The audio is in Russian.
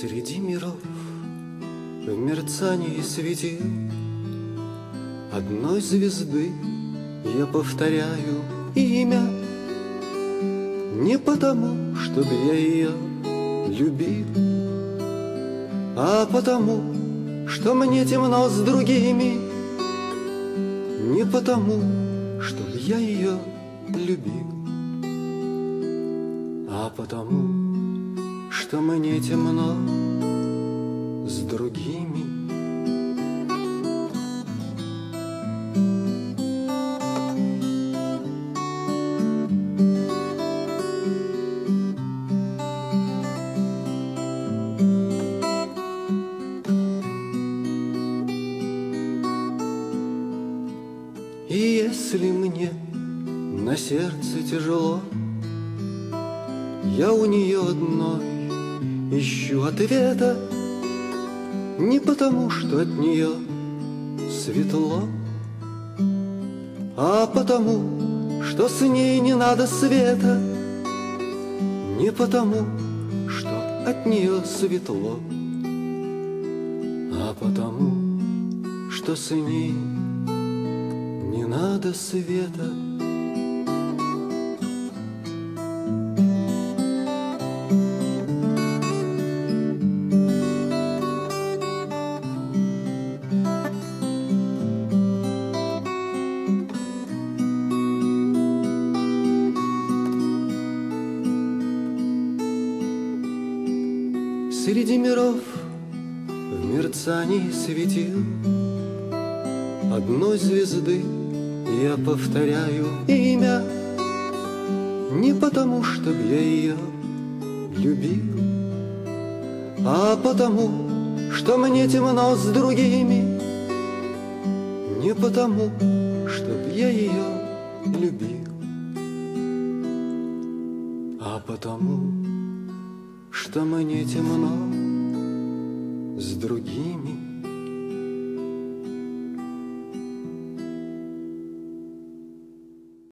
Среди миров в мерцании светил Одной звезды я повторяю имя Не потому, чтобы я ее любил А потому, что мне темно с другими. Не потому, чтобы я ее любил А потому, что мне темно с другими. И если мне на сердце тяжело, Я у нее одной ищу ответа, Не потому, что от нее светло, А потому, что с ней не надо света, Не потому, что от нее светло, А потому, что с ней не надо света. Среди миров в мерцании светил. Одной звезды я повторяю имя. Не потому, чтоб я ее любил А потому, что мне темно с другими. Не потому, чтоб я ее любил А потому, что мне темно с другими